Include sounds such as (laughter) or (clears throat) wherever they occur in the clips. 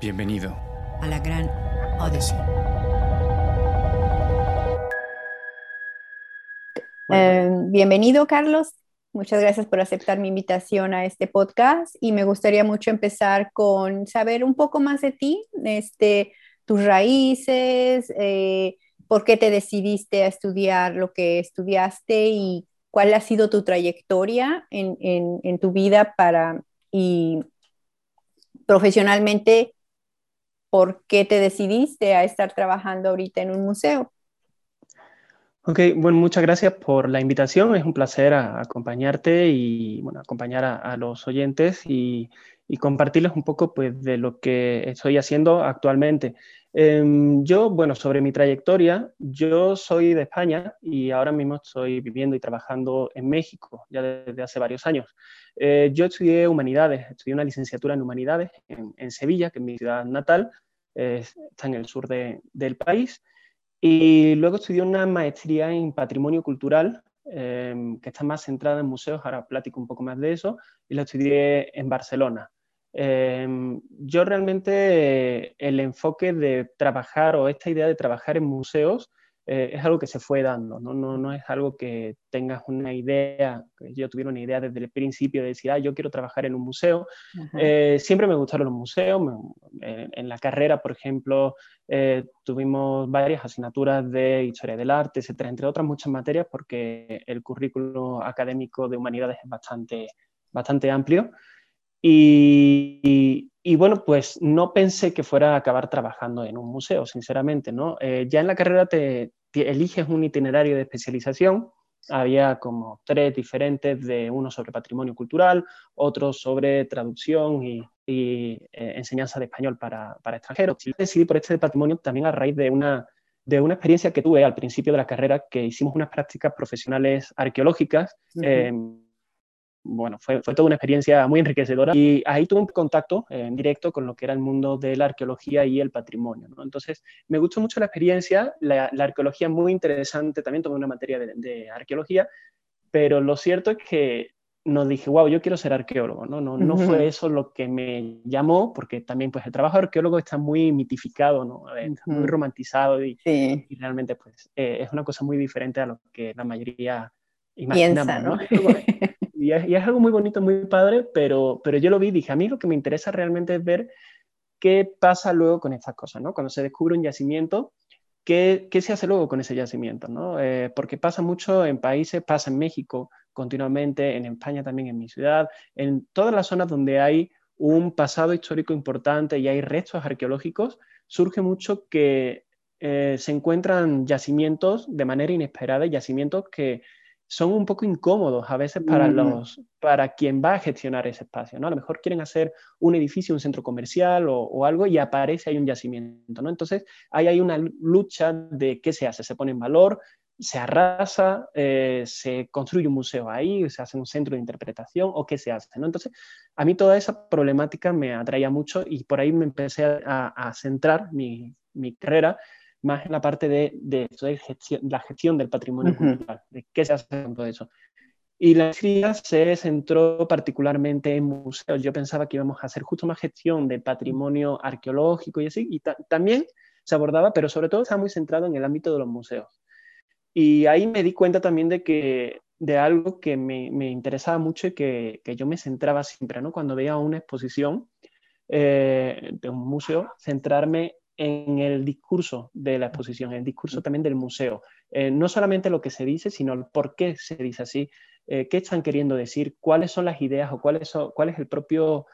Bienvenido a la gran Odyssey. Eh, bienvenido, Carlos. Muchas gracias por aceptar mi invitación a este podcast y me gustaría mucho empezar con saber un poco más de ti, este, tus raíces, eh, por qué te decidiste a estudiar lo que estudiaste y cuál ha sido tu trayectoria en, en tu vida para y profesionalmente, por qué te decidiste a estar trabajando ahorita en un museo. Ok, bueno, muchas gracias por la invitación. Es un placer acompañarte y bueno, acompañar a, los oyentes y, compartirles un poco pues, de lo que estoy haciendo actualmente. Em, yo, bueno, sobre mi trayectoria, yo soy de España y ahora mismo estoy viviendo y trabajando en México ya desde hace varios años. Eh, yo estudié humanidades, estudié una licenciatura en humanidades en, Sevilla, que es mi ciudad natal, está en el sur del país. Y luego estudié una maestría en patrimonio cultural, em, que está más centrada en museos, ahora platico un poco más de eso, y la estudié en Barcelona. Em, yo realmente el enfoque de trabajar o esta idea de trabajar en museos eh, es algo que se fue dando, ¿no? No, no es algo que tengas una idea, que yo tuviera una idea desde el principio de decir, ah, yo quiero trabajar en un museo. Eh, siempre me gustaron los museos. Eh, en la carrera, por ejemplo, tuvimos varias asignaturas de historia del arte, etcétera, entre otras muchas materias, porque el currículo académico de humanidades es bastante, bastante amplio. Y, y, bueno, pues no pensé que fuera a acabar trabajando en un museo, sinceramente, ¿no? ya en la carrera te, eliges un itinerario de especialización. Había como tres diferentes, de uno sobre patrimonio cultural, otro sobre traducción y, eh, enseñanza de español para, para extranjeros. Decidí por este patrimonio también a raíz de una, de una experiencia que tuve al principio de la carrera, que hicimos unas prácticas profesionales arqueológicas bueno, fue, fue, toda una experiencia muy enriquecedora y ahí tuve un contacto en directo con lo que era el mundo de la arqueología y el patrimonio. ¿no? Entonces, me gustó mucho la experiencia, la, la arqueología muy interesante, también tomé una materia de, de, arqueología, pero lo cierto es que no dije, wow, yo quiero ser arqueólogo, ¿no? No, no fue eso lo que me llamó, porque también pues el trabajo de arqueólogo está muy mitificado, ¿no? Está muy romantizado y, y realmente pues eh, es una cosa muy diferente a lo que la mayoría imaginamos, ¿no? (laughs) y es, algo muy bonito, muy padre, pero, pero yo lo vi y dije, a mí lo que me interesa realmente es ver qué pasa luego con estas cosas, ¿no? Cuando se descubre un yacimiento, ¿qué, qué se hace luego con ese yacimiento, ¿no? Eh, porque pasa mucho en países, pasa en México continuamente, en España también, en mi ciudad, en todas las zonas donde hay un pasado histórico importante y hay restos arqueológicos, surge mucho que eh, se encuentran yacimientos de manera inesperada, yacimientos que son un poco incómodos a veces para, los, para quien va a gestionar ese espacio. ¿no? A lo mejor quieren hacer un edificio, un centro comercial o, algo y aparece ahí un yacimiento. ¿no? Entonces, ahí hay una lucha de qué se hace. Se pone en valor, se arrasa, eh, se construye un museo ahí, se hace un centro de interpretación o qué se hace. ¿no? Entonces, a mí toda esa problemática me atraía mucho y por ahí me empecé a, centrar mi, mi carrera más en la parte de, de, la gestión del patrimonio cultural, de qué se hace con todo eso. Y la maestría se centró particularmente en museos. Yo pensaba que íbamos a hacer justo más gestión de patrimonio arqueológico y así, y también se abordaba, pero sobre todo estaba muy centrado en el ámbito de los museos. Y ahí me di cuenta también de que de algo que me, me interesaba mucho y que, que, yo me centraba siempre, ¿no? Cuando veía una exposición eh, de un museo, centrarme en el discurso de la exposición, en el discurso también del museo. Eh, no solamente lo que se dice, sino el por qué se dice así, eh, qué están queriendo decir, cuáles son las ideas o cuál es, cuál es el propio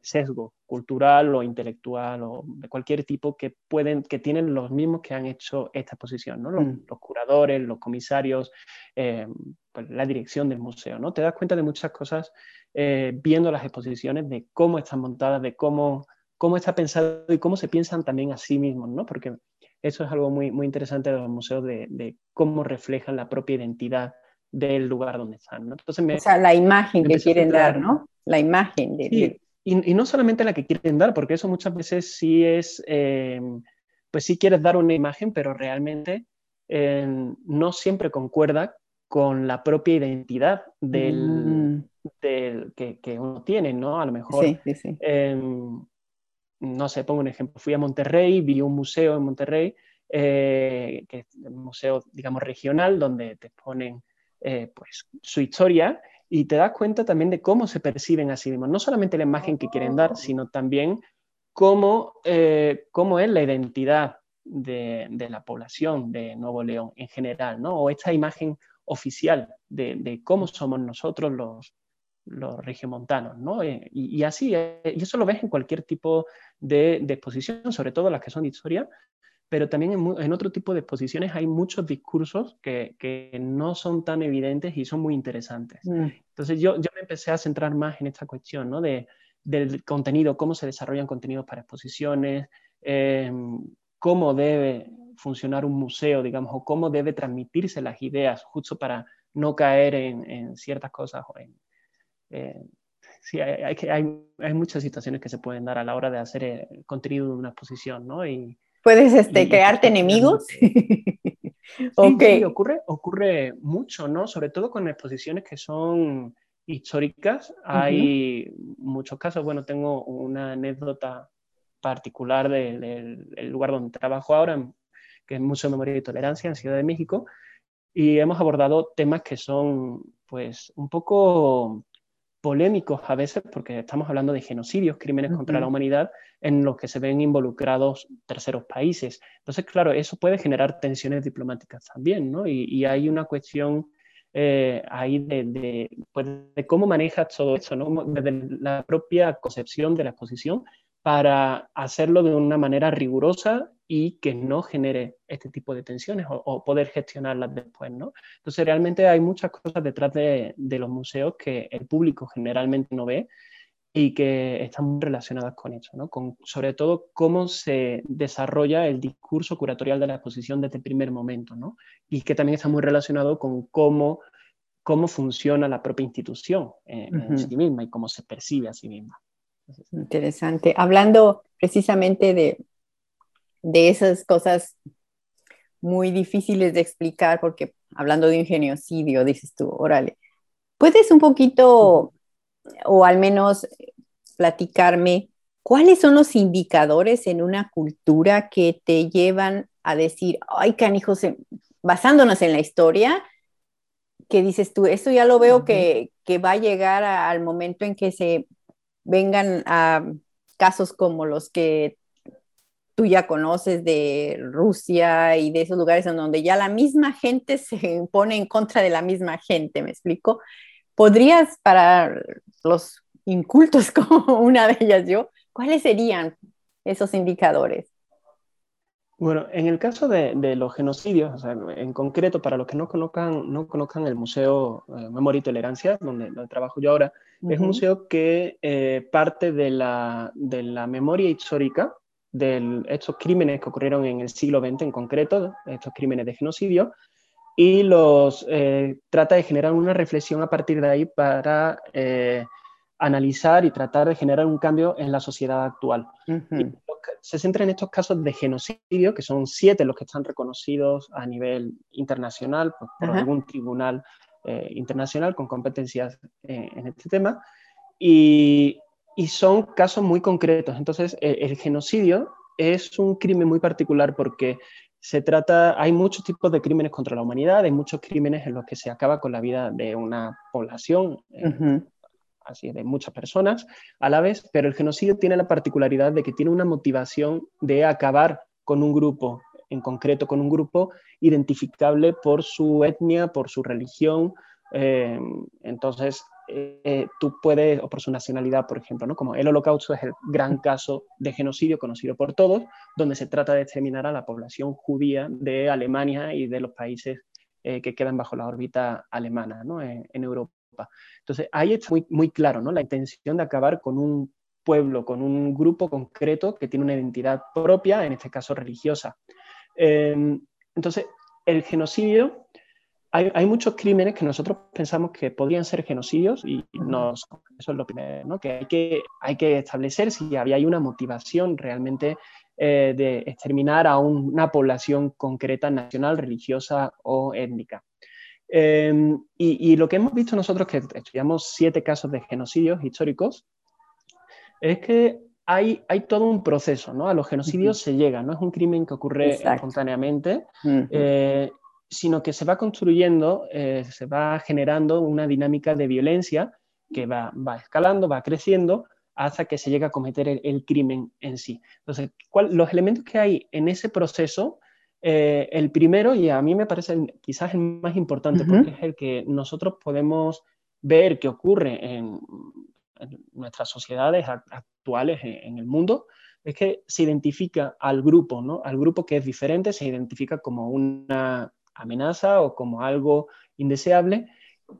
sesgo cultural o intelectual o de cualquier tipo que pueden que tienen los mismos que han hecho esta exposición ¿no? los, mm. curadores los comisarios eh, pues, la dirección del museo no te das cuenta de muchas cosas viendo las exposiciones de cómo están montadas de cómo cómo está pensado y cómo se piensan también a sí mismos, ¿no? Porque eso es algo muy, muy interesante de los museos, de, cómo reflejan la propia identidad del lugar donde están, ¿no? Entonces o sea, la imagen que quieren dar, ¿no? La imagen de... Sí. Y, no solamente la que quieren dar, porque eso muchas veces sí es, eh, pues sí quieres dar una imagen, pero realmente eh, no siempre concuerda con la propia identidad del, mm. del que, que, uno tiene, ¿no? A lo mejor sí, sí, sí. Em, no sé, pongo un ejemplo, fui a Monterrey, vi un museo en Monterrey, que es un museo, digamos, regional, donde te ponen pues, su historia y te das cuenta también de cómo se perciben a sí mismos, no solamente la imagen que quieren dar, sino también cómo, cómo es la identidad de, la población de Nuevo León en general, ¿no? O esta imagen oficial de, cómo somos nosotros los, los regiomontanos, ¿no? Eh, y, así, eh, y eso lo ves en cualquier tipo de, exposición, sobre todo las que son de historia, pero también en, otro tipo de exposiciones hay muchos discursos que, no son tan evidentes y son muy interesantes. Mm. Entonces yo, yo me empecé a centrar más en esta cuestión, ¿no? De, del contenido, cómo se desarrollan contenidos para exposiciones, eh, cómo debe funcionar un museo, digamos, o cómo debe transmitirse las ideas, justo para no caer en, ciertas cosas. Eh, sí, hay, hay, hay, muchas situaciones que se pueden dar a la hora de hacer el contenido de una exposición, ¿no? Y, ¿Puedes este, crearte enemigos? (laughs) Sí, okay. ocurre, ocurre mucho, ¿no? Sobre todo con exposiciones que son históricas. Hay muchos casos, bueno, tengo una anécdota particular del lugar donde trabajo ahora, que es Museo de Memoria y Tolerancia en Ciudad de México, y hemos abordado temas que son pues un poco polémicos a veces porque estamos hablando de genocidios, crímenes contra la humanidad en los que se ven involucrados terceros países. Entonces, claro, eso puede generar tensiones diplomáticas también, ¿no? Y, hay una cuestión eh, ahí de, pues, de, cómo manejas todo eso, ¿no? Desde la propia concepción de la exposición para hacerlo de una manera rigurosa y que no genere este tipo de tensiones o, poder gestionarlas después, ¿no? Entonces, realmente hay muchas cosas detrás de, los museos que el público generalmente no ve y que están muy relacionadas con eso, ¿no? Con, sobre todo cómo se desarrolla el discurso curatorial de la exposición desde el primer momento, ¿no? Y que también está muy relacionado con cómo, cómo funciona la propia institución en sí misma y cómo se percibe a sí misma. Interesante. Hablando precisamente de, de esas cosas muy difíciles de explicar, porque hablando de un genocidio, dices tú, órale, ¿puedes un poquito, o al menos platicarme, cuáles son los indicadores en una cultura que te llevan a decir, ay, canijos, basándonos en la historia, que dices tú, eso ya lo veo que, que va a llegar al momento en que se vengan a casos como los que tú ya conoces de Rusia y de esos lugares en donde ya la misma gente (laughs) se pone en contra de la misma gente, ¿me explico? ¿Podrías para los incultos (laughs) como una de ellas yo, cuáles serían esos indicadores? Bueno, en el caso de, los genocidios, en concreto, para los que no conozcan, no conozcan el Museo eh, Memoria y Tolerancia, donde, trabajo yo ahora, es un museo que eh, parte de la, de la, memoria histórica de estos crímenes que ocurrieron en el siglo XX en concreto, estos crímenes de genocidio, y los eh, trata de generar una reflexión a partir de ahí para analizar y tratar de generar un cambio en la sociedad actual. se centra en estos casos de genocidio, que son siete los que están reconocidos a nivel internacional pues, por algún tribunal eh, internacional con competencias eh, en este tema, y, y, son casos muy concretos. Entonces, el, el genocidio es un crimen muy particular porque se trata, hay muchos tipos de crímenes contra la humanidad, hay muchos crímenes en los que se acaba con la vida de una población, eh, así de muchas personas a la vez, pero el genocidio tiene la particularidad de que tiene una motivación de acabar con un grupo, en concreto con un grupo identificable por su etnia, por su religión. Eh, entonces, eh, tú puedes, o por su nacionalidad, por ejemplo, ¿no? como el holocausto es el gran caso de genocidio conocido por todos, donde se trata de exterminar a la población judía de Alemania y de los países eh, que quedan bajo la órbita alemana ¿no? en, en Europa. Entonces, ahí está muy, muy claro, ¿no? La intención de acabar con un pueblo, con un grupo concreto que tiene una identidad propia, en este caso religiosa. Em, entonces, el genocidio, hay, muchos crímenes que nosotros pensamos que podrían ser genocidios y eso es lo primero, ¿no? que, hay que hay que establecer si había una motivación realmente eh, de exterminar a una población concreta, nacional, religiosa o étnica. Em, y, lo que hemos visto nosotros, que estudiamos siete casos de genocidios históricos, es que hay, hay todo un proceso, ¿no? A los genocidios se llega, no es un crimen que ocurre espontáneamente, eh, sino que se va construyendo, eh, se va generando una dinámica de violencia que va, va escalando, va creciendo, hasta que se llega a cometer el, crimen en sí. Entonces, los elementos que hay en ese proceso, eh, el primero, y a mí me parece quizás el más importante, porque es el que nosotros podemos ver que ocurre en, nuestras sociedades actuales en, el mundo, es que se identifica al grupo, ¿no? Al grupo que es diferente, se identifica como una amenaza o como algo indeseable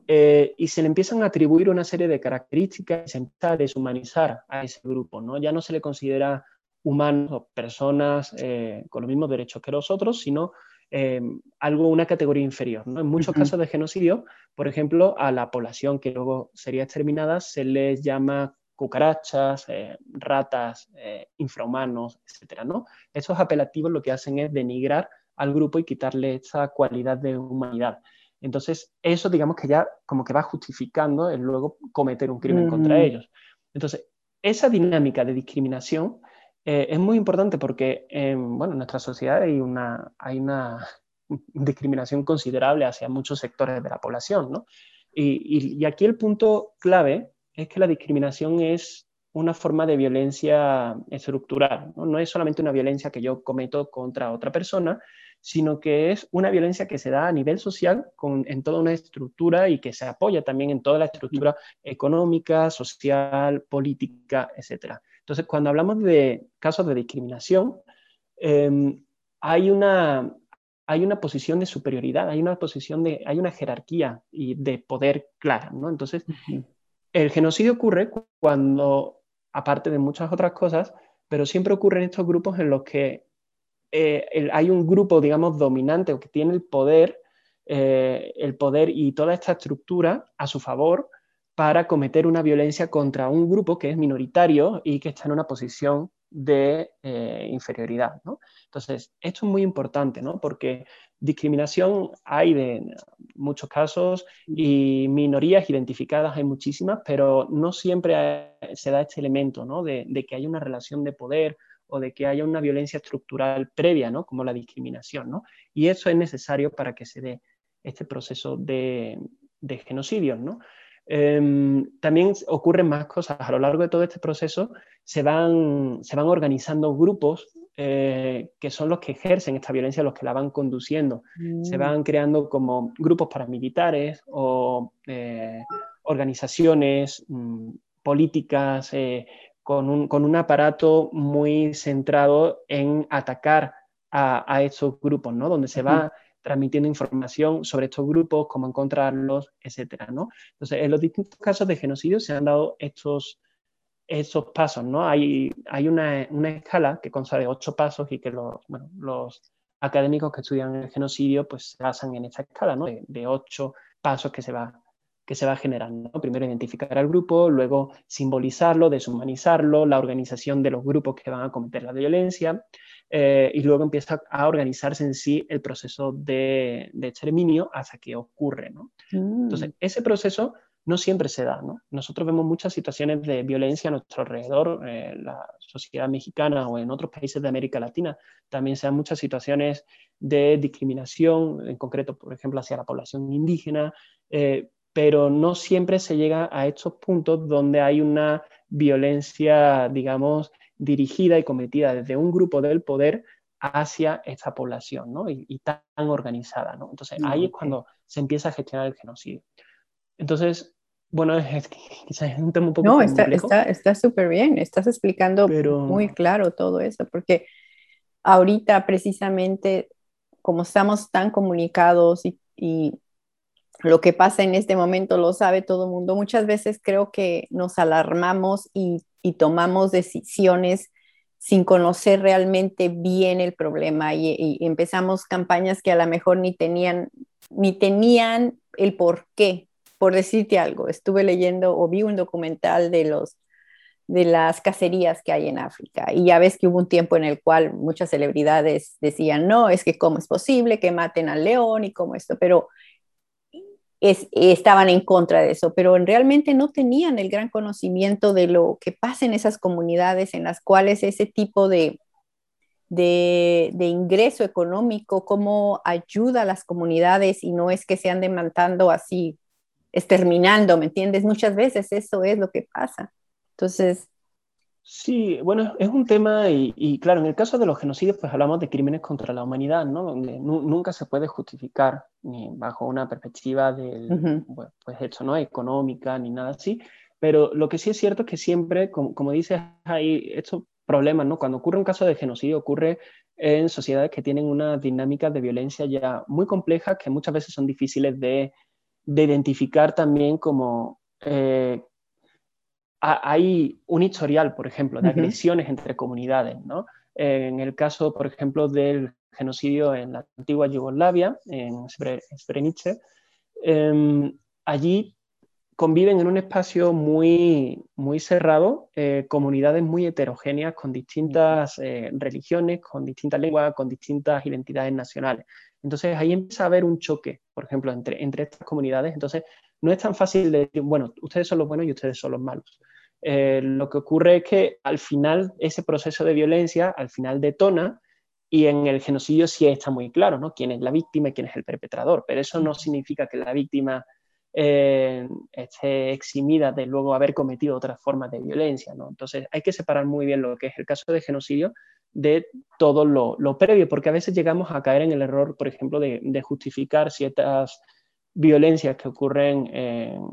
eh, y se le empiezan a atribuir una serie de características y se empieza a deshumanizar a ese grupo, ¿no? Ya no se le considera humanos o personas eh, con los mismos derechos que los otros, sino eh, algo, una categoría inferior. ¿no? En muchos casos de genocidio, por ejemplo, a la población que luego sería exterminada se les llama cucarachas, ratas, infrahumanos, etc. ¿no? Esos apelativos lo que hacen es denigrar al grupo y quitarle esa cualidad de humanidad. Entonces, eso digamos que ya como que va justificando el luego cometer un crimen contra ellos. Entonces, esa dinámica de discriminación eh, es muy importante porque en, bueno, en nuestra sociedad hay una, hay una (laughs) discriminación considerable hacia muchos sectores de la población. ¿no? Y, y, aquí el punto clave es que la discriminación es una forma de violencia estructural. ¿no? no es solamente una violencia que yo cometo contra otra persona, sino que es una violencia que se da a nivel social en toda una estructura y que se apoya también en toda la estructura económica, social, política, etc. Entonces, cuando hablamos de casos de discriminación, em, hay, una, hay una posición de superioridad, hay una posición de, hay una jerarquía y de poder clara, ¿no? Entonces, el genocidio ocurre cuando, aparte de muchas otras cosas, pero siempre ocurre en estos grupos en los que eh, hay un grupo, digamos, dominante o que tiene el poder, eh, el poder y toda esta estructura a su favor para cometer una violencia contra un grupo que es minoritario y que está en una posición de eh, inferioridad. Entonces, esto es muy importante, ¿no? porque discriminación hay de muchos casos y minorías identificadas hay muchísimas, pero no siempre se da este elemento ¿no? de, de, que hay una relación de poder o de que haya una violencia estructural previa, ¿no? como la discriminación. ¿no? Y eso es necesario para que se dé este proceso de, de genocidios. ¿no? Em, también ocurren más cosas. A lo largo de todo este proceso se van, se van organizando grupos eh, que son los que ejercen esta violencia, los que la van conduciendo. Se mm. van creando como grupos paramilitares o eh, organizaciones mm, políticas, eh, con un, aparato muy centrado en atacar a, estos grupos, ¿no? Donde se va transmitiendo información sobre estos grupos, cómo encontrarlos, etcétera, ¿no? Entonces, en los distintos casos de genocidio se han dado estos, estos pasos, ¿no? Hay, hay una, escala que consta de ocho pasos y que los, los académicos que estudian el genocidio pues se basan en esta escala, ¿no? De, de ocho pasos que se va que se va generando. Primero identificar al grupo, luego simbolizarlo, deshumanizarlo, la organización de los grupos que van a cometer la violencia, eh, y luego empieza a organizarse en sí el proceso de, exterminio hasta que ocurre. ¿no? Mm. Entonces, ese proceso no siempre se da. ¿no? Nosotros vemos muchas situaciones de violencia a nuestro alrededor, en la sociedad mexicana o en otros países de América Latina. También se dan muchas situaciones de discriminación, en concreto, por ejemplo, hacia la población indígena, eh, pero no siempre se llega a estos puntos donde hay una violencia, digamos, dirigida y cometida desde un grupo del poder hacia esta población, ¿no? Y, tan organizada, ¿no? Entonces ahí es cuando se empieza a gestionar el genocidio. Entonces, bueno, es, quizás es un tema un poco No, está súper bien, estás explicando muy claro todo eso, porque ahorita precisamente como estamos tan comunicados y lo que pasa en este momento lo sabe todo el mundo. Muchas veces creo que nos alarmamos y, tomamos decisiones sin conocer realmente bien el problema y, empezamos campañas que a lo mejor ni tenían, ni tenían el por qué. Por decirte algo, estuve leyendo o vi un documental de los de las cacerías que hay en África. Y ya ves que hubo un tiempo en el cual muchas celebridades decían, no, es que cómo es posible que maten al león y cómo esto, pero estaban en contra de eso, pero realmente no tenían el gran conocimiento de lo que pasa en esas comunidades en las cuales ese tipo de, de, ingreso económico, cómo ayuda a las comunidades y no es que se anden matando así, exterminando, ¿me entiendes? Muchas veces eso es lo que pasa. Entonces, Sí, bueno, es un tema y, claro, en el caso de los genocidios pues hablamos de crímenes contra la humanidad, ¿no? Donde nunca se puede justificar ni bajo una perspectiva del, pues hecho, ¿no? Económica ni nada así, pero lo que sí es cierto es que siempre, como, como dices, hay estos problemas, ¿no? Cuando ocurre un caso de genocidio ocurre en sociedades que tienen una dinámica de violencia ya muy compleja que muchas veces son difíciles de, de identificar también como... Eh, hay un historial, por ejemplo, de agresiones entre comunidades, ¿no? En el caso, por ejemplo, del genocidio en la antigua Yugoslavia, en Srebrenica, em, allí conviven en un espacio muy, muy cerrado eh, comunidades muy heterogéneas con distintas eh, religiones, con distintas lenguas, con distintas identidades nacionales. Entonces ahí empieza a haber un choque, por ejemplo, entre, entre estas comunidades. Entonces no es tan fácil de decir, bueno, ustedes son los buenos y ustedes son los malos. Eh, lo que ocurre es que al final ese proceso de violencia, al final detona y en el genocidio sí está muy claro, ¿no? Quién es la víctima y quién es el perpetrador, pero eso no significa que la víctima eh, esté eximida de luego haber cometido otras formas de violencia, ¿no? Entonces hay que separar muy bien lo que es el caso de genocidio de todo lo, previo, porque a veces llegamos a caer en el error, por ejemplo, de, de justificar ciertas violencias que ocurren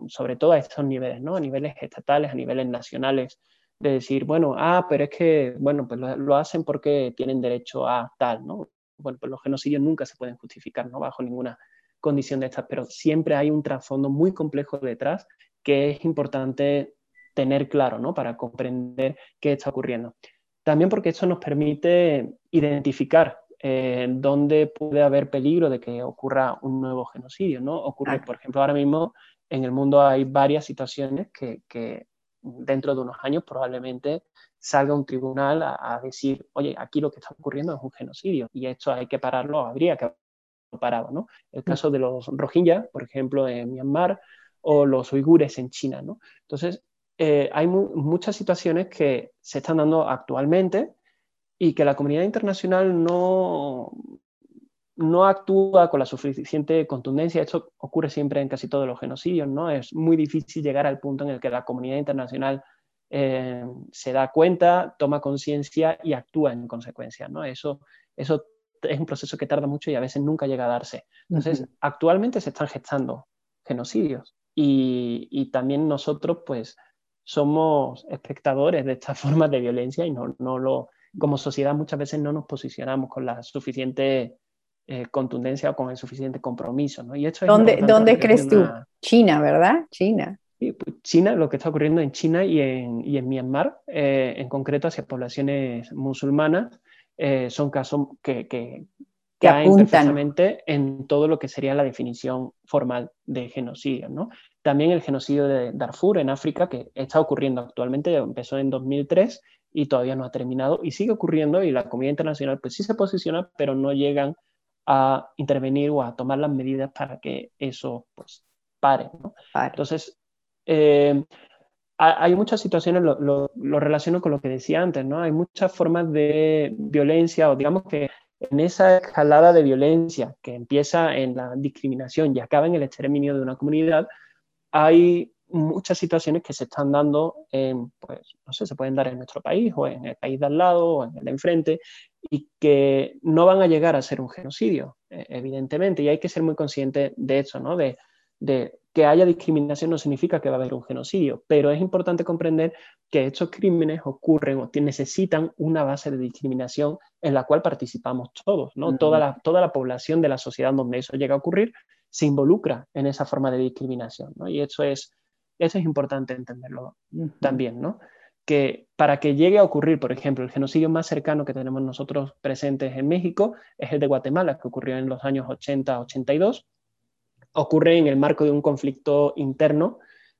sobre todo a estos niveles, ¿no? A niveles estatales, a niveles nacionales, de decir, bueno, ah, pero es que, bueno, pues lo, hacen porque tienen derecho a tal, ¿no? Bueno, pues los genocidios nunca se pueden justificar, ¿no? Bajo ninguna condición de estas, pero siempre hay un trasfondo muy complejo detrás que es importante tener claro, ¿no? Para comprender qué está ocurriendo. También porque esto nos permite identificar eh, dónde puede haber peligro de que ocurra un nuevo genocidio, ¿no? Ocurre, por ejemplo, ahora mismo en el mundo hay varias situaciones que, dentro de unos años probablemente salga un tribunal a, decir, oye, aquí lo que está ocurriendo es un genocidio y esto hay que pararlo, habría que parado, ¿no? El caso de los Rohingya, por ejemplo, en Myanmar, o los uigures en China, ¿no? Entonces, eh, hay muchas situaciones que se están dando actualmente y que la comunidad internacional no, no actúa con la suficiente contundencia. Esto ocurre siempre en casi todos los genocidios, ¿no? Es muy difícil llegar al punto en el que la comunidad internacional eh, se da cuenta, toma conciencia y actúa en consecuencia, ¿no? Eso, eso es un proceso que tarda mucho y a veces nunca llega a darse. Entonces, actualmente se están gestando genocidios y, y, también nosotros, pues, somos espectadores de estas (laughs) formas de violencia y no, no lo como sociedad muchas veces no nos posicionamos con la suficiente eh, contundencia o con el suficiente compromiso. ¿no? Y esto ¿Dónde, ¿dónde crees tú? China, ¿verdad? China. Pues, China, lo que está ocurriendo en China y en, y en Myanmar, eh, en concreto hacia poblaciones musulmanas, eh, son casos que, que, que caen perfectamente en todo lo que sería la definición formal de genocidio. ¿no? También el genocidio de Darfur en África, que está ocurriendo actualmente, empezó en 2003 y todavía no ha terminado y sigue ocurriendo y la comunidad internacional pues sí se posiciona, pero no llegan a intervenir o a tomar las medidas para que eso pues pare. Entonces, eh, hay muchas situaciones, lo, lo, relaciono con lo que decía antes, ¿no? Hay muchas formas de violencia o digamos que en esa escalada de violencia que empieza en la discriminación y acaba en el exterminio de una comunidad, hay muchas situaciones que se están dando, en, pues, no sé, se pueden dar en nuestro país o en el país de al lado o en el de enfrente y que no van a llegar a ser un genocidio, eh, evidentemente, y hay que ser muy consciente de eso, ¿no? De, de, que haya discriminación no significa que va a haber un genocidio, pero es importante comprender que estos crímenes ocurren o necesitan una base de discriminación en la cual participamos todos, ¿no? toda, la, toda la población de la sociedad donde eso llega a ocurrir se involucra en esa forma de discriminación, ¿no? Y eso es eso es importante entenderlo también, ¿no? Que para que llegue a ocurrir, por ejemplo, el genocidio más cercano que tenemos nosotros presentes en México es el de Guatemala, que ocurrió en los años 80-82. Ocurre en el marco de un conflicto interno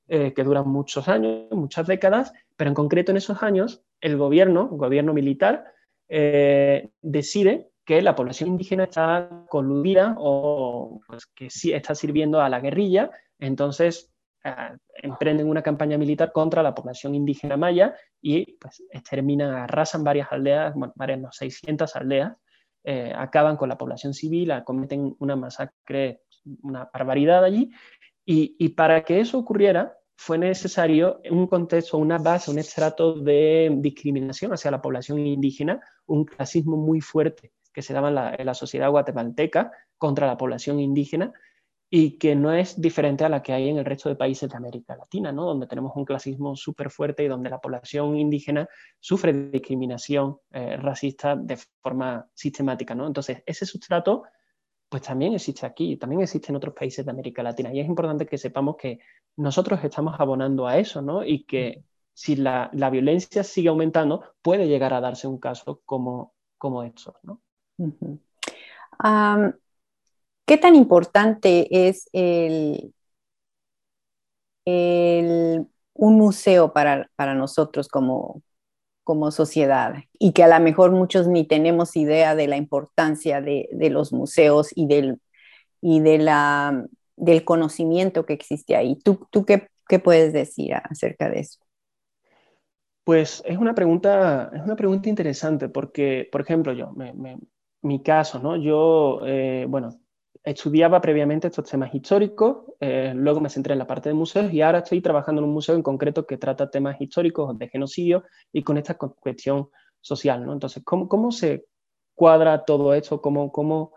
eh, que dura muchos años, muchas décadas, pero en concreto en esos años el gobierno, el gobierno militar, eh, decide que la población indígena está coludida o pues, que sí está sirviendo a la guerrilla, entonces eh, emprenden una campaña militar contra la población indígena maya y pues exterminan, arrasan varias aldeas, varias, no, 600 aldeas, eh, acaban con la población civil, cometen una masacre, una barbaridad allí, y, y para que eso ocurriera, fue necesario un contexto, una base, un estrato de discriminación hacia la población indígena, un clasismo muy fuerte que se daba en la, sociedad guatemalteca contra la población indígena y que no es diferente a la que hay en el resto de países de América Latina, ¿no? donde tenemos un clasismo súper fuerte y donde la población indígena sufre discriminación eh, racista de forma sistemática. ¿no? Entonces, ese sustrato pues también existe aquí, también existe en otros países de América Latina. Y es importante que sepamos que nosotros estamos abonando a eso, ¿no? Y que si la, violencia sigue aumentando, puede llegar a darse un caso como, como estos, ¿no? ¿Qué tan importante es el, un museo para, nosotros como, como sociedad y que a lo mejor muchos ni tenemos idea de la importancia de, los museos y, del, y de la, del conocimiento que existe ahí. ¿Tú, tú qué, qué puedes decir acerca de eso? Pues es una pregunta, es una pregunta interesante porque, por ejemplo, yo, mi caso, ¿no? Yo, eh, bueno, estudiaba previamente estos temas históricos, eh, luego me centré en la parte de museos y ahora estoy trabajando en un museo en concreto que trata temas históricos de genocidio y con esta cuestión social, ¿no? Entonces, ¿cómo, cómo se cuadra todo esto? ¿Cómo, cómo,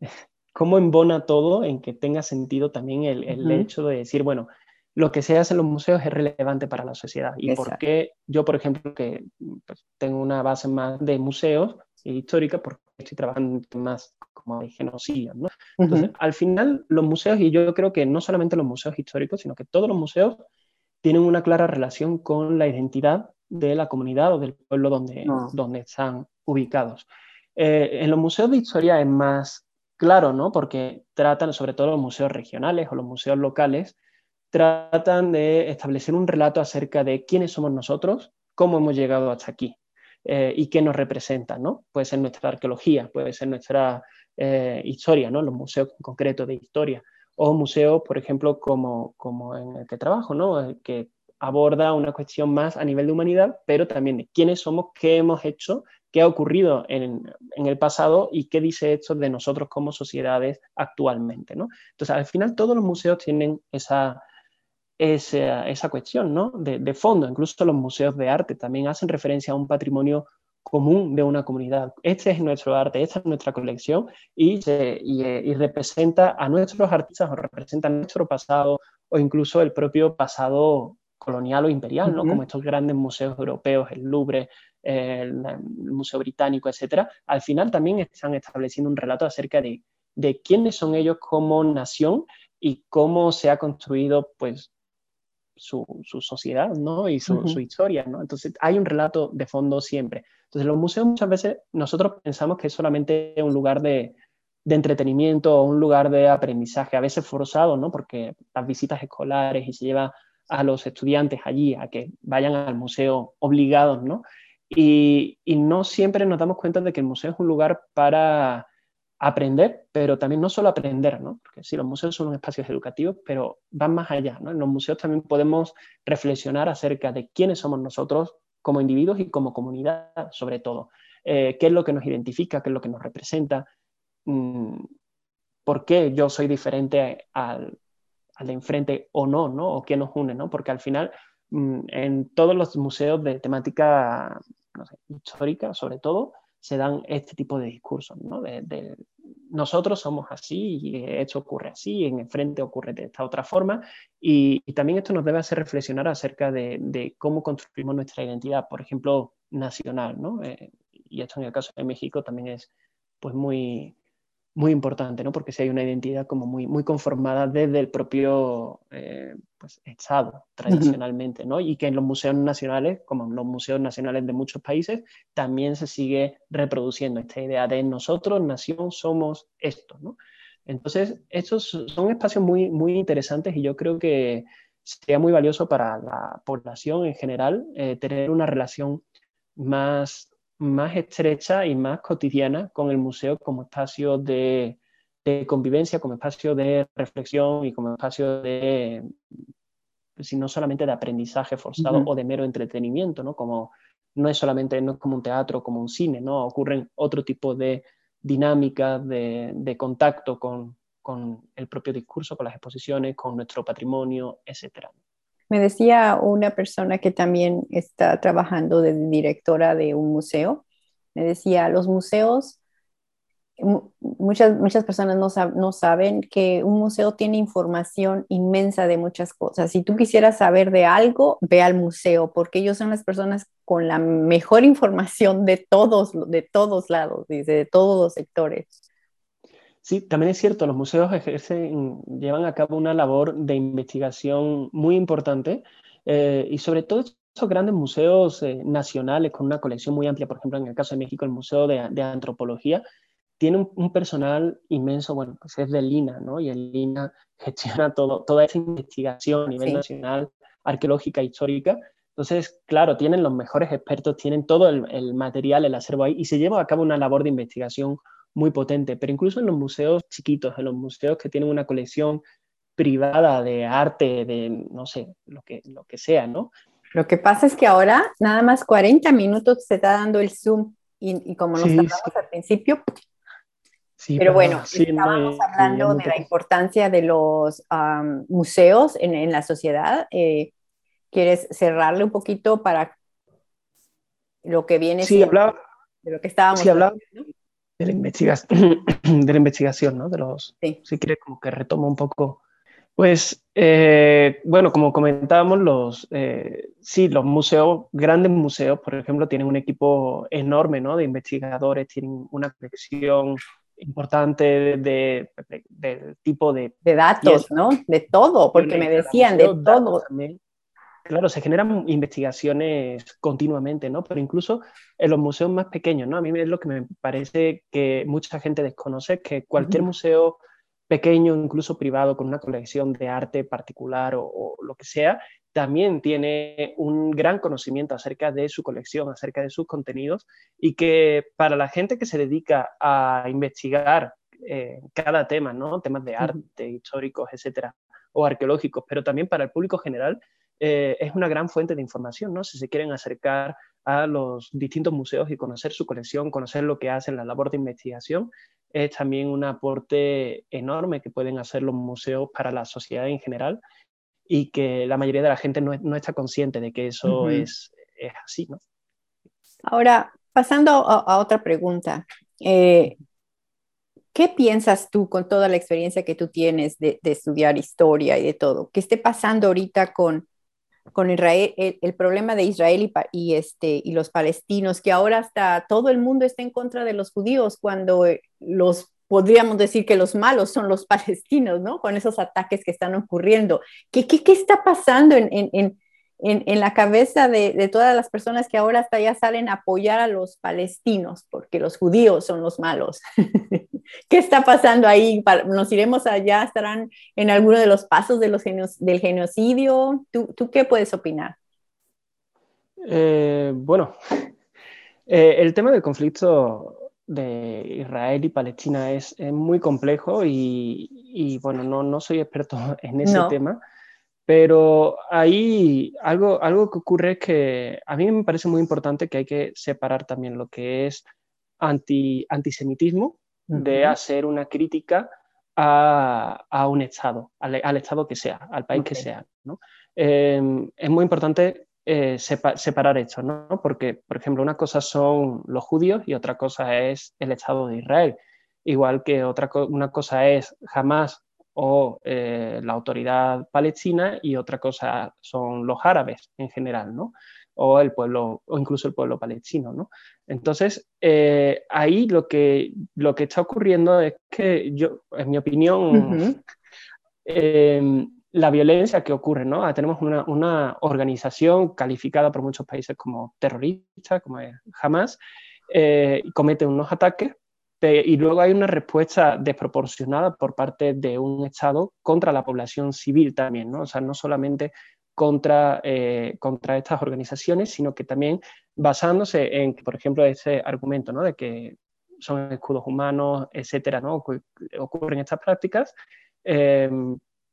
(laughs) cómo embona todo en que tenga sentido también el, el hecho de decir, bueno, lo que se hace en los museos es relevante para la sociedad. Y por qué yo, por ejemplo, que pues, tengo una base más de museos histórica, porque estoy trabajando más como de genocidio. ¿no? Entonces, al final, los museos, y yo creo que no solamente los museos históricos, sino que todos los museos tienen una clara relación con la identidad de la comunidad o del pueblo donde, ah. donde están ubicados. Eh, en los museos de historia es más claro, ¿no? Porque tratan, sobre todo los museos regionales o los museos locales, tratan de establecer un relato acerca de quiénes somos nosotros, cómo hemos llegado hasta aquí eh, y qué nos representa, ¿no? Puede ser nuestra arqueología, puede ser nuestra eh, historia, ¿no? Los museos en concreto de historia o museos, por ejemplo, como, como en el que trabajo, ¿no? Que aborda una cuestión más a nivel de humanidad, pero también de quiénes somos, qué hemos hecho, qué ha ocurrido en, en, el pasado y qué dice esto de nosotros como sociedades actualmente. ¿no? Entonces, al final todos los museos tienen esa, esa, esa cuestión ¿no? de, de, fondo. Incluso los museos de arte también hacen referencia a un patrimonio común de una comunidad. Este es nuestro arte, esta es nuestra colección y, y, representa a nuestros artistas o representa nuestro pasado o incluso el propio pasado colonial o imperial, ¿no? como estos grandes museos europeos, el Louvre, el, Museo Británico, etcétera, al final también están estableciendo un relato acerca de, de quiénes son ellos como nación y cómo se ha construido pues su, sociedad ¿no? y su, historia. ¿no? Entonces hay un relato de fondo siempre. Entonces los museos muchas veces nosotros pensamos que es solamente un lugar de, de entretenimiento o un lugar de aprendizaje, a veces forzado, ¿no? porque las visitas escolares y se lleva a los estudiantes allí a que vayan al museo obligados, ¿no? Y, y no siempre nos damos cuenta de que el museo es un lugar para aprender, pero también no solo aprender, ¿no? porque sí, los museos son espacios educativos, pero van más allá. ¿no? En los museos también podemos reflexionar acerca de quiénes somos nosotros como individuos y como comunidad, sobre todo. Eh, ¿Qué es lo que nos identifica? ¿Qué es lo que nos representa? Mm, ¿Por qué yo soy diferente al, al de enfrente o no, no? ¿O qué nos une? ¿no? Porque al final, mm, en todos los museos de temática histórica, sobre todo, se dan este tipo de discursos, ¿no? Nosotros somos así y esto ocurre así, en el frente ocurre de esta otra forma y, también esto nos debe hacer reflexionar acerca de, cómo construimos nuestra identidad, por ejemplo, nacional, ¿no? Eh, y esto en el caso de México también es pues muy, muy importante, ¿no? Porque si hay una identidad como muy, muy conformada desde el propio eh, pues, Estado, tradicionalmente, ¿no? Y que en los museos nacionales, como en los museos nacionales de muchos países, también se sigue reproduciendo esta idea de nosotros, nación, somos esto, ¿no? Entonces, estos son espacios muy, muy interesantes y yo creo que sería muy valioso para la población en general eh, tener una relación más más estrecha y más cotidiana con el museo como espacio de, convivencia, como espacio de reflexión y como espacio de, si no solamente de aprendizaje forzado o de mero entretenimiento, ¿no? Como no es solamente, no es como un teatro, como un cine, ¿no? Ocurren otro tipo de dinámicas de, contacto con, con, el propio discurso, con las exposiciones, con nuestro patrimonio, etcétera. Me decía una persona que también está trabajando de directora de un museo, me decía, los museos, muchas, muchas personas no, saben que un museo tiene información inmensa de muchas cosas. Si tú quisieras saber de algo, ve al museo, porque ellos son las personas con la mejor (laughs) información de todos, de todos lados, de todos los sectores. Sí, también es cierto, los museos ejercen, llevan a cabo una labor de investigación muy importante eh, y sobre todo esos grandes museos eh, nacionales con una colección muy amplia, por ejemplo, en el caso de México, el Museo de, Antropología, tiene un, personal inmenso, bueno, pues es del INA, ¿no? Y el INA (laughs) gestiona todo, toda esa investigación a nivel nacional, arqueológica, histórica. Entonces, claro, tienen los mejores expertos, tienen todo el, el material, el acervo ahí, y se lleva a cabo una labor de investigación muy potente, pero incluso en los museos chiquitos, en los museos que tienen una colección privada de arte, de no sé, lo que, lo que sea, ¿no? Lo que pasa es que ahora nada más 40 minutos se está dando el Zoom y, como nos sí, al principio, pero, bueno, estábamos hablando de la importancia de los museos en, en, la sociedad. Eh, ¿Quieres cerrarle un poquito para lo que viene? Sí, hablaba, de lo que estábamos sí, hablando de la, investigación, (clears throat) de la investigación, ¿no? De los, Si quieres, como que retomo un poco. Pues, eh, bueno, como comentábamos, los, eh, sí, los museos, grandes museos, por ejemplo, tienen un equipo enorme, ¿no? De investigadores, tienen una colección importante de, de, tipo de... De datos, ¿no? De todo, porque me decían de todo. Claro, se generan investigaciones continuamente, ¿no? Pero incluso en los museos más pequeños, ¿no? A mí es lo que me parece que mucha gente desconoce, que cualquier museo pequeño, incluso privado, con una colección de arte particular o, lo que sea, también tiene un gran conocimiento acerca de su colección, acerca de sus contenidos, y que para la gente que se dedica a investigar eh, cada tema, ¿no? Temas de arte, históricos, etcétera, o arqueológicos, pero también para el público general, eh, es una gran fuente de información, ¿no? Si se quieren acercar a los distintos museos y conocer su colección, conocer lo que hacen, la labor de investigación, es también un aporte enorme que pueden hacer los museos para la sociedad en general y que la mayoría de la gente no, no está consciente de que eso es, es, así, ¿no? Ahora, pasando a, otra pregunta. Eh, ¿Qué piensas tú con toda la experiencia que tú tienes de, de, estudiar historia y de todo? ¿Qué esté pasando ahorita con con Israel, el, problema de Israel y, este, y los palestinos, que ahora hasta todo el mundo está en contra de los judíos, cuando eh, los podríamos decir que los malos son los (laughs) palestinos, ¿no? Con esos ataques que están ocurriendo. ¿Qué, qué, qué está pasando en, la cabeza de, de, todas las personas que ahora hasta ya salen a apoyar a los palestinos, porque los judíos son los malos? (laughs) ¿Qué está pasando ahí? ¿Nos iremos allá? ¿Estarán en alguno de los pasos de los del genocidio? ¿Tú, ¿Tú, qué puedes opinar? Eh, bueno, eh, el tema del conflicto de Israel y Palestina es, es muy complejo y, y, bueno, no, no, soy experto (laughs) en ese tema, pero ahí algo, algo que ocurre es que a mí me parece muy importante que hay que separar también lo que es anti, antisemitismo de hacer una crítica a, a un Estado, al, al, Estado que sea, al país que sea. ¿no? Eh, es muy importante eh, separar esto, ¿no? porque, por ejemplo, una cosa son los judíos y otra cosa es el Estado de Israel. Igual que otra una cosa es jamás o eh, la autoridad palestina y otra cosa son los árabes en general, ¿no? O el pueblo, o incluso el pueblo palestino, ¿no? Entonces, eh, ahí lo que, lo que está ocurriendo es que yo, en mi opinión, (laughs) em, la violencia que ocurre, ¿no? Ah, tenemos una, una, organización calificada por muchos países como terrorista, como es Hamas, eh, comete unos ataques y luego hay una respuesta desproporcionada por parte de un Estado contra la población civil también, ¿no? O sea, no solamente contra, eh, contra estas organizaciones, sino que también basándose en, por ejemplo, ese argumento ¿no? de que son escudos humanos, etcétera, ¿no? ocurren estas prácticas, eh,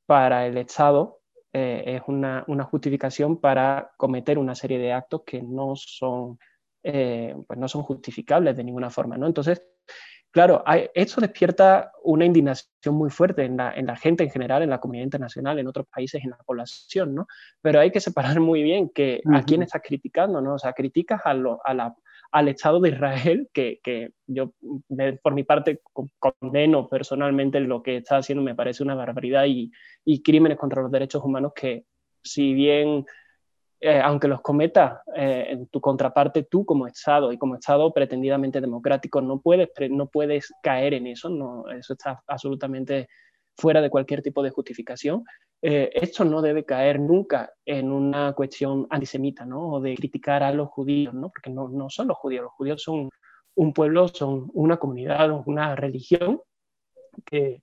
para el Estado eh, es una, una, justificación para cometer una serie de actos que no son, pues no son justificables de ninguna forma. ¿no? Entonces, Claro, esto despierta una indignación muy fuerte en la, gente en general, en la comunidad internacional, en otros países, en la población, ¿no? Pero hay que separar muy bien que a quién estás criticando, ¿no? O sea, criticas al Estado de Israel, que, yo por mi parte condeno personalmente lo que está haciendo, me parece una barbaridad y, y crímenes contra los derechos humanos que si bien eh, aunque los cometa eh, en tu contraparte tú como Estado y como Estado pretendidamente democrático, no puedes, no puedes caer en eso, no, eso está absolutamente fuera de cualquier tipo de justificación. Eh, esto no debe caer nunca en una cuestión antisemita, ¿no? O de criticar a los judíos, ¿no? Porque no, no son los judíos, los judíos son un pueblo, son una comunidad, una religión que,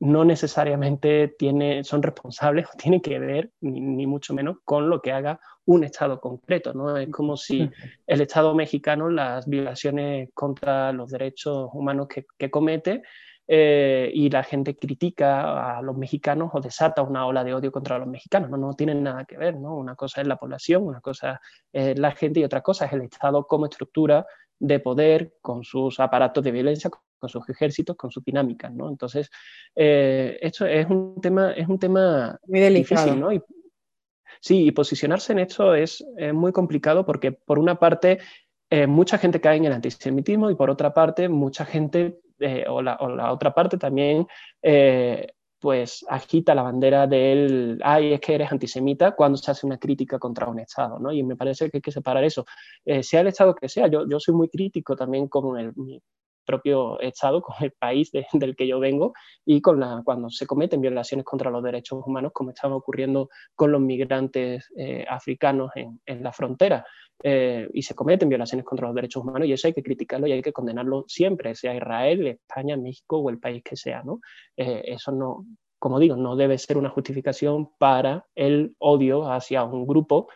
no necesariamente tiene, son responsables o (laughs) tienen que ver, ni, mucho menos, con lo que haga un Estado concreto. ¿no? Es como si el Estado mexicano, las violaciones contra los derechos humanos que, comete, eh, y la gente critica a los mexicanos o desata una ola de odio contra los mexicanos. No, no tienen nada que ver. ¿no? Una cosa es la población, una cosa es la gente y otra cosa es el Estado como estructura de poder, con sus aparatos de violencia, con sus ejércitos, con sus dinámicas, ¿no? Entonces, eh, esto es un tema, es un tema muy delicado. difícil, ¿no? sí, y posicionarse en esto es, muy complicado porque, por una parte, eh, mucha gente cae en el antisemitismo y, por otra parte, mucha gente, eh, o, la, o, la, otra parte también, pues agita la bandera del, ay, es que eres antisemita cuando se hace una crítica contra un Estado, ¿no? Y me parece que hay que separar eso. sea el Estado que sea, yo, yo soy muy crítico también con el, propio Estado, (laughs) con el país del que yo vengo y con la, cuando se cometen violaciones contra los derechos humanos, como estaba ocurriendo con los migrantes eh, africanos en, en, la frontera. Eh, y se cometen violaciones contra los derechos humanos y eso hay que criticarlo y hay que condenarlo siempre, sea Israel, España, México o el país que sea. ¿no? Eh, eso no, como digo, no debe ser una justificación para el odio hacia un grupo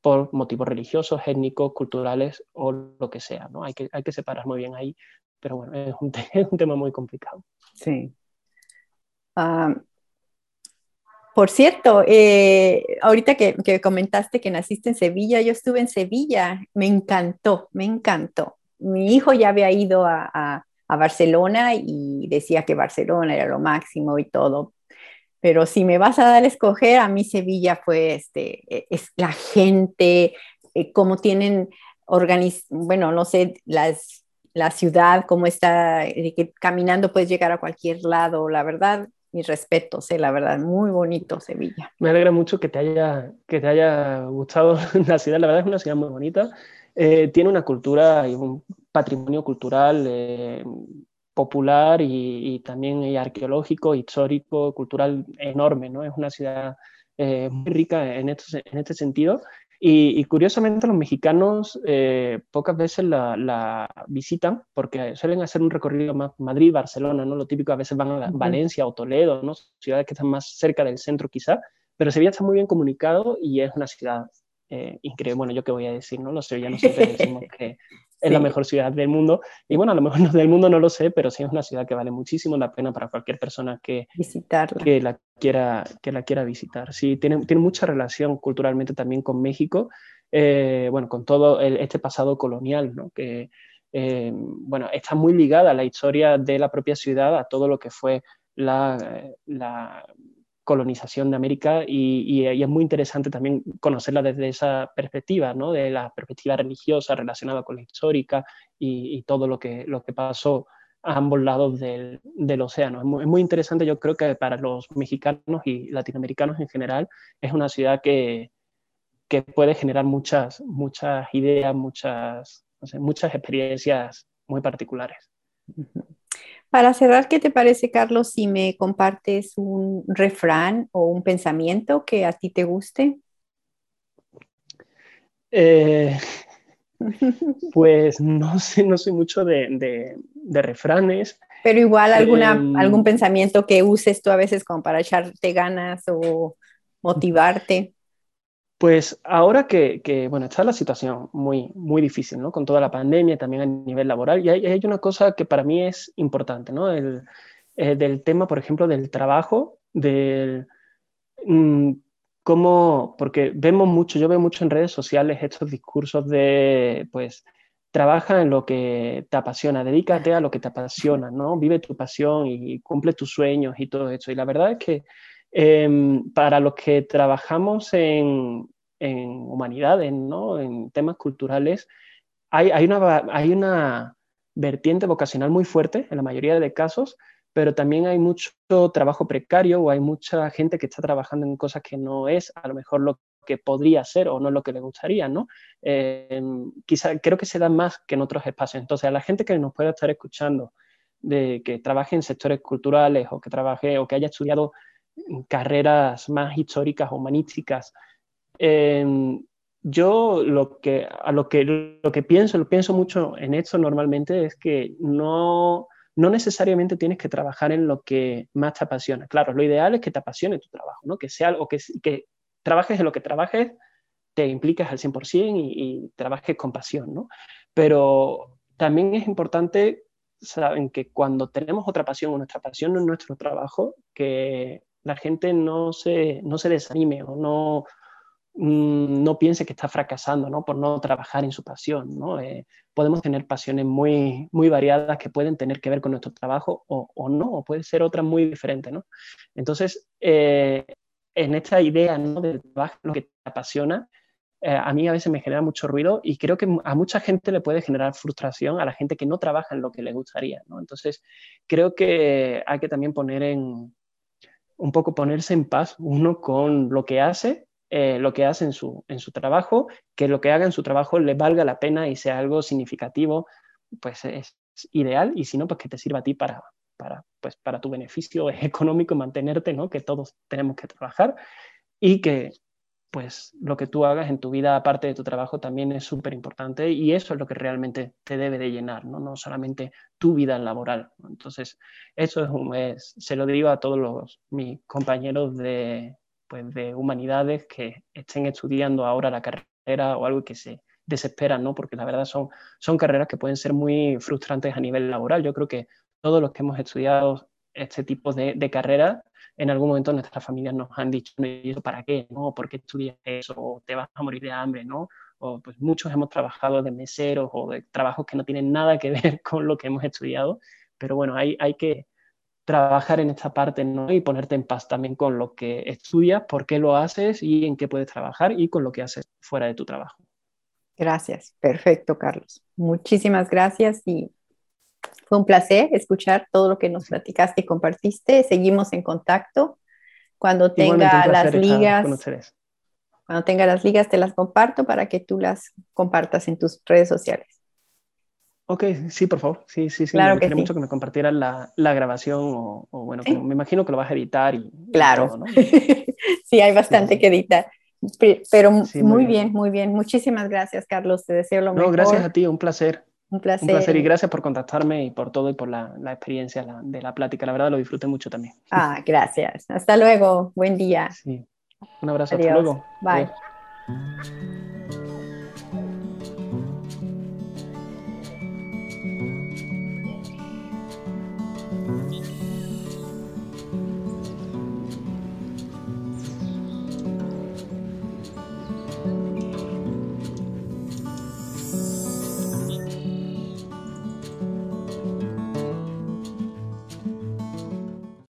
por motivos religiosos, étnicos, culturales o lo que sea. ¿no? Hay, que, hay que separar muy bien ahí pero bueno, (laughs) es un, tema muy complicado. Sí. Ah, por cierto, eh, ahorita que, comentaste que naciste en Sevilla, yo estuve en Sevilla, me encantó, me encantó. Mi hijo ya había ido a, Barcelona y decía que Barcelona era lo máximo y todo, pero si me vas a dar a escoger, a mí Sevilla fue este, e, es la gente, eh, cómo tienen, bueno, no sé, las la ciudad, cómo está, que caminando puedes llegar a cualquier lado, la verdad, mis respetos, eh, la verdad, muy bonito Sevilla. Me alegra mucho que te haya, que te haya gustado (laughs) la ciudad, la verdad es una ciudad muy bonita, eh, tiene una cultura y un patrimonio cultural eh, popular y, también arqueológico, histórico, cultural enorme, ¿no? Es una ciudad muy rica en, en este sentido y, curiosamente los mexicanos eh, pocas veces la, visitan porque suelen hacer un recorrido más Madrid, Barcelona, ¿no? Lo típico a veces van a Valencia o Toledo, ¿no? Ciudades que están más cerca del centro quizá, pero Sevilla está muy bien comunicado y es una ciudad eh, increíble. Bueno, yo qué voy a decir, ¿no? Los sevillanos siempre decimos (laughs) que es la mejor ciudad del mundo. Y bueno, a lo mejor (laughs) del mundo no lo sé, pero sí es una ciudad que vale muchísimo la pena para cualquier persona que, que, la, quiera, que la quiera visitar. Sí, tiene, tiene mucha relación culturalmente también con México, eh, bueno, con todo este pasado colonial, ¿no? Que, eh, bueno, está muy ligada a la historia de la propia ciudad, a todo lo que fue la, la colonización de América y, es muy interesante también conocerla desde esa perspectiva, ¿no? de la perspectiva religiosa relacionada con la histórica y, todo lo que, lo que pasó a ambos lados del, del océano. Es muy, interesante, yo creo que para los mexicanos y latinoamericanos en general es una ciudad que, que puede generar muchas, muchas ideas, muchas, muchas experiencias muy particulares. Para cerrar, ¿qué te parece, Carlos, si me compartes un refrán o un pensamiento que a ti te guste? Eh, (laughs) pues no sé, no soy mucho de, refranes. Pero igual alguna, em, algún pensamiento que uses tú a veces como para echarte ganas o motivarte. Pues ahora que, bueno, está la situación muy, muy difícil, ¿no? Con toda la pandemia, también a nivel laboral, y hay, una cosa que para mí es importante, ¿no? El, eh, del tema, por ejemplo, del trabajo, del... Mm, cómo, porque vemos mucho, yo veo mucho en redes sociales estos discursos de, pues, trabaja en lo que te apasiona, dedícate a lo que te apasiona, ¿no? Vive tu pasión y cumple tus sueños y todo eso. Y la verdad es que em, para los que trabajamos en, en humanidades, ¿no? En temas culturales, hay, hay, una, hay una vertiente vocacional muy fuerte en la mayoría de casos, pero también hay mucho trabajo precario o hay mucha gente que está trabajando en cosas que no es a lo mejor lo que podría ser o no lo que le gustaría, ¿no? Eh, quizá, creo que se da más que en otros espacios. Entonces, a la gente que nos pueda estar escuchando, de que trabaje en sectores culturales o que trabaje o que haya estudiado carreras más históricas, humanísticas, eh, yo lo que, a lo que, lo que pienso, lo pienso mucho en esto normalmente es que no, no necesariamente tienes que trabajar en lo que más te apasiona. Claro, lo ideal es que te apasione tu trabajo, ¿no? que sea algo que, que trabajes en lo que trabajes, te impliques al 100% y, y trabajes con pasión, ¿no? Pero también es importante saben que cuando tenemos otra pasión o nuestra pasión no es nuestro trabajo, que la gente no se, no se desanime o no, no piense que está fracasando ¿no? por no trabajar en su pasión. ¿no? Eh, podemos tener pasiones muy, muy variadas que pueden tener que ver con nuestro trabajo o, o no, puede ser otras muy diferentes. ¿no? Entonces, eh, en esta idea ¿no? de trabajar lo que te apasiona, eh, a mí a veces me genera mucho ruido y creo que a mucha gente le puede generar frustración a la gente que no trabaja en lo que le gustaría. ¿no? Entonces, creo que hay que también poner en, un poco ponerse en paz uno con lo que hace eh, lo que hace en su, en su trabajo, que lo que haga en su trabajo le valga la pena y sea algo significativo, pues es ideal, y si no, pues que te sirva a ti para, para, pues para tu beneficio (laughs) económico, mantenerte, ¿no? que todos tenemos que trabajar, y que pues lo que tú hagas en tu vida aparte de tu trabajo también es súper importante y eso es lo que realmente te debe de llenar, no, no solamente tu vida laboral. Entonces, eso es, es, se lo digo a todos los, mis compañeros de, pues, de humanidades que estén estudiando ahora la carrera o algo que se desesperan, ¿no? Porque la verdad son, son carreras que pueden ser muy frustrantes a nivel laboral. Yo creo que todos los que hemos estudiado este tipo de, de carreras, en algún momento nuestras familias nos han dicho, ¿para qué? ¿No? ¿Por qué estudias eso? ¿O te vas a morir de hambre? ¿no? O pues muchos hemos trabajado de meseros o de trabajos que no tienen nada que (laughs) ver con lo que hemos estudiado, pero bueno, hay, hay que trabajar en esta parte ¿no? y ponerte en paz también con lo que estudias, por qué lo haces y en qué puedes trabajar y con lo que haces fuera de tu trabajo. Gracias, perfecto Carlos. Muchísimas gracias y fue un placer escuchar todo lo que nos platicaste y compartiste. Seguimos en contacto. Cuando tenga las ligas, cuando tenga las ligas te las comparto para que tú las compartas en tus redes sociales. Ok, sí, por favor. Sí, sí, sí. Claro me mucho que me compartieran la, la grabación o, bueno, me imagino que lo vas a editar y, claro. (laughs) sí, hay bastante que editar. Pero muy, bien. muy bien. Muchísimas gracias, Carlos. Te deseo lo mejor. No, gracias a ti, un placer. Un placer. Un placer y gracias por contactarme y por todo y por la, la experiencia de la plática. La verdad lo disfruté mucho también. Ah, gracias. Hasta luego. Buen día. Sí. Un abrazo. Hasta luego. Bye.